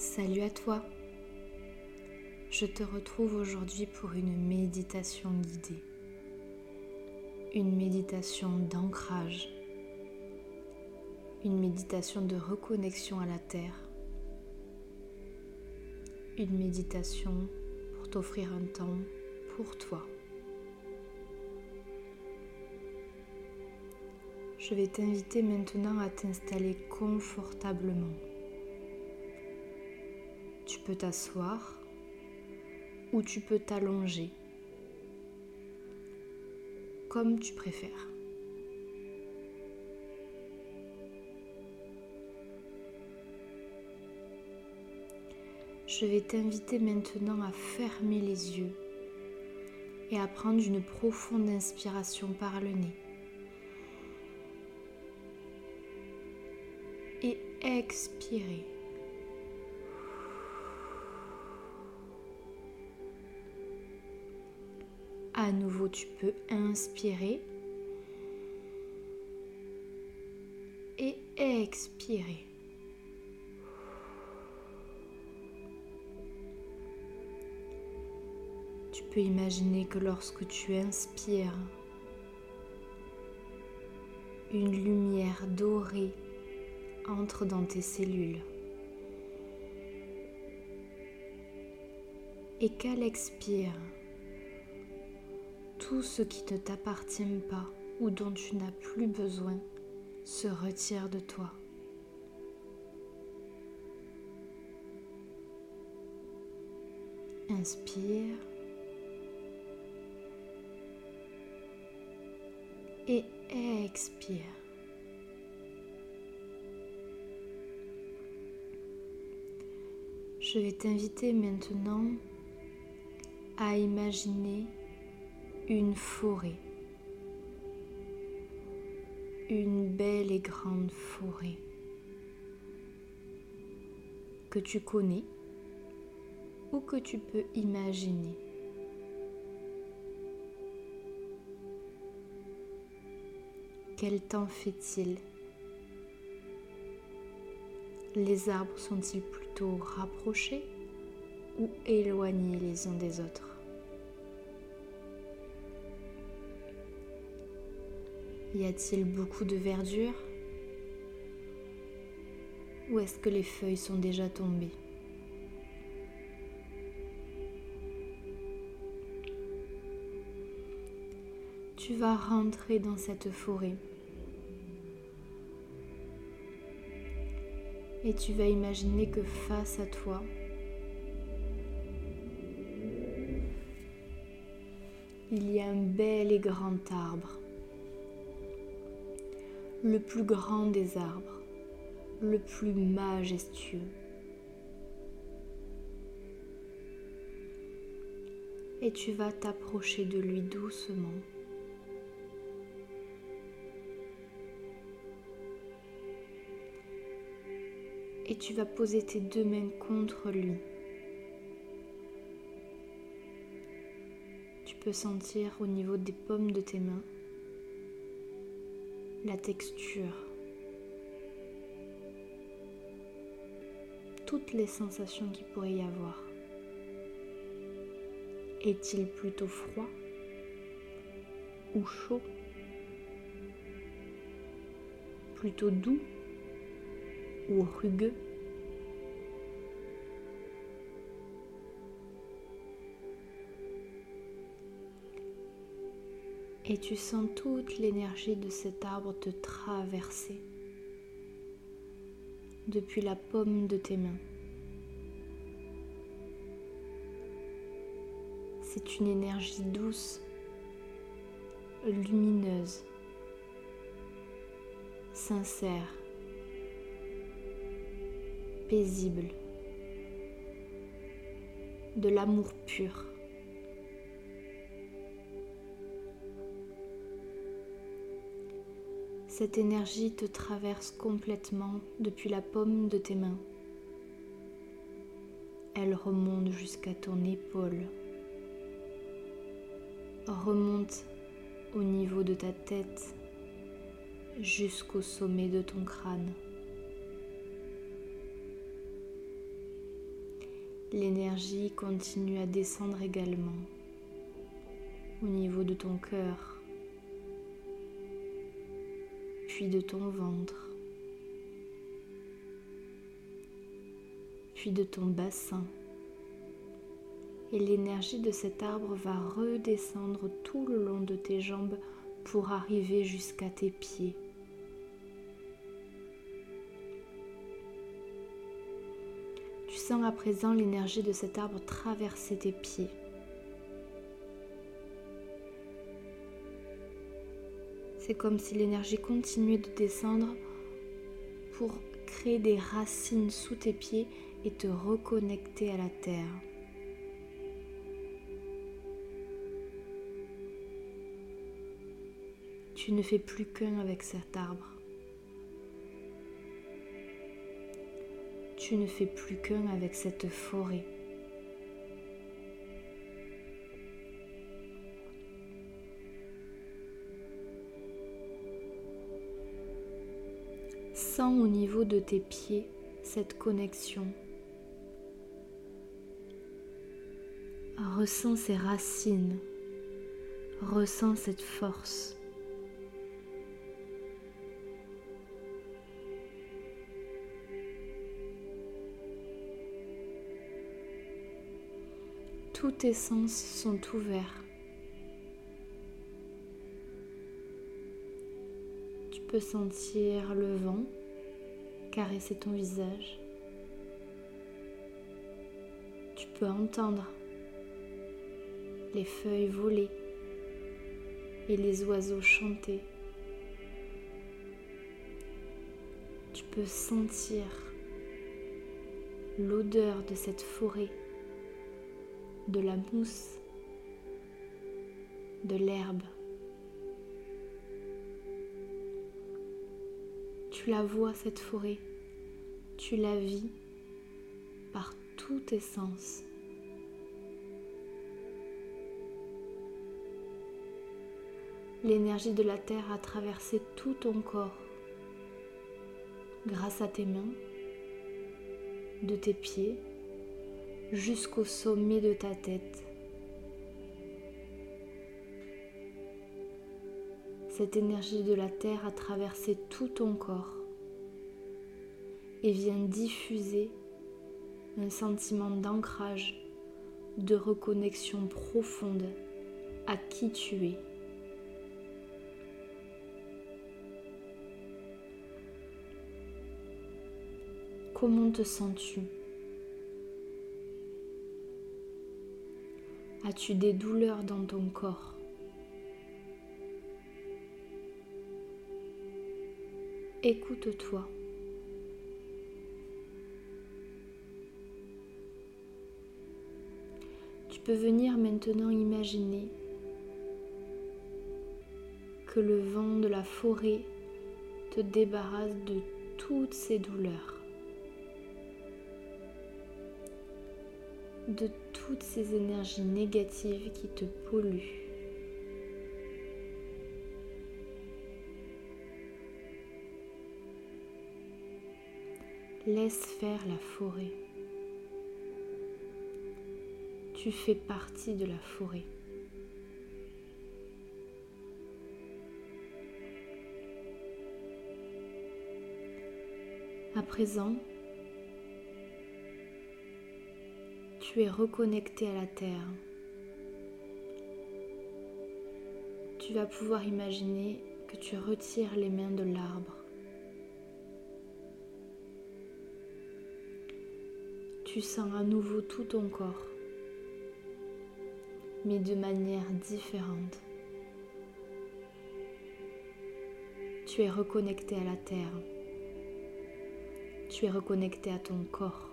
Salut à toi. Je te retrouve aujourd'hui pour une méditation guidée. Une méditation d'ancrage. Une méditation de reconnexion à la terre. Une méditation pour t'offrir un temps pour toi. Je vais t'inviter maintenant à t'installer confortablement. T'asseoir ou tu peux t'allonger, comme tu préfères. Je vais t'inviter maintenant à fermer les yeux et à prendre une profonde inspiration par le nez. Et expirer. À nouveau, tu peux inspirer et expirer. Tu peux imaginer que lorsque tu inspires, une lumière dorée entre dans tes cellules. Et qu'elle expire, tout ce qui ne t'appartient pas ou dont tu n'as plus besoin se retire de toi. Inspire et expire. Je vais t'inviter maintenant à imaginer une forêt, une belle et grande forêt. Que tu connais ou que tu peux imaginer. Quel temps fait-il? Les arbres sont-ils plutôt rapprochés ou éloignés les uns des autres? Y a-t-il beaucoup de verdure? Ou est-ce que les feuilles sont déjà tombées? Tu vas rentrer dans cette forêt. Et tu vas imaginer que face à toi, il y a un bel et grand arbre le plus grand des arbres, le plus majestueux. Et tu vas t'approcher de lui doucement. Et tu vas poser tes deux mains contre lui. Tu peux sentir au niveau des paumes de tes mains la texture, toutes les sensations qu'il pourrait y avoir. Est-il plutôt froid ou chaud? Plutôt doux ou rugueux? Et tu sens toute l'énergie de cet arbre te traverser depuis la paume de tes mains. C'est une énergie douce, lumineuse, sincère, paisible, de l'amour pur. Cette énergie te traverse complètement depuis la paume de tes mains. Elle remonte jusqu'à ton épaule. Remonte au niveau de ta tête jusqu'au sommet de ton crâne. L'énergie continue à descendre également au niveau de ton cœur, puis de ton ventre, puis de ton bassin. Et l'énergie de cet arbre va redescendre tout le long de tes jambes pour arriver jusqu'à tes pieds. Tu sens à présent l'énergie de cet arbre traverser tes pieds. C'est comme si l'énergie continuait de descendre pour créer des racines sous tes pieds et te reconnecter à la terre. Tu ne fais plus qu'un avec cet arbre. Tu ne fais plus qu'un avec cette forêt. Sens au niveau de tes pieds cette connexion Ressens ces racines, ressens cette force. Tous tes sens sont ouverts. Tu peux sentir le vent caresser ton visage. Tu peux entendre les feuilles voler et les oiseaux chanter. Tu peux sentir l'odeur de cette forêt, de la mousse, de l'herbe. Tu la vois, cette forêt, tu la vis par tous tes sens. L'énergie de la terre a traversé tout ton corps grâce à tes mains, de tes pieds jusqu'au sommet de ta tête. Cette énergie de la terre a traversé tout ton corps et vient diffuser un sentiment d'ancrage, de reconnexion profonde à qui tu es. Comment te sens-tu? As-tu des douleurs dans ton corps? Écoute-toi. Tu peux venir maintenant imaginer que le vent de la forêt te débarrasse de toutes ces douleurs. de toutes ces énergies négatives qui te polluent. Laisse faire la forêt. Tu fais partie de la forêt. À présent, tu es reconnecté à la terre. Tu vas pouvoir imaginer que tu retires les mains de l'arbre. Tu sens à nouveau tout ton corps, mais de manière différente. Tu es reconnecté à la terre. Tu es reconnecté à ton corps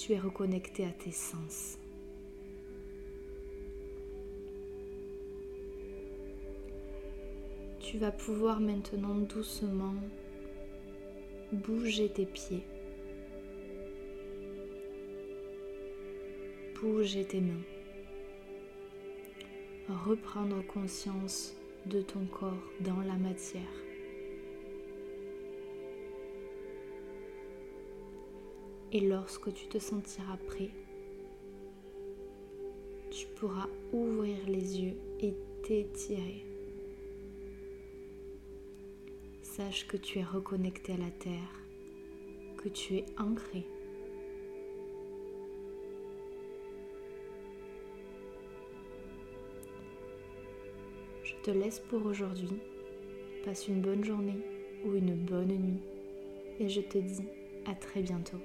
tu es reconnecté à tes sens. Tu vas pouvoir maintenant doucement bouger tes pieds, bouger tes mains, reprendre conscience de ton corps dans la matière. Et lorsque tu te sentiras prêt, tu pourras ouvrir les yeux et t'étirer. Sache que tu es reconnecté à la terre, que tu es ancré. Te laisse pour aujourd'hui. Passe une bonne journée ou une bonne nuit et je te dis à très bientôt.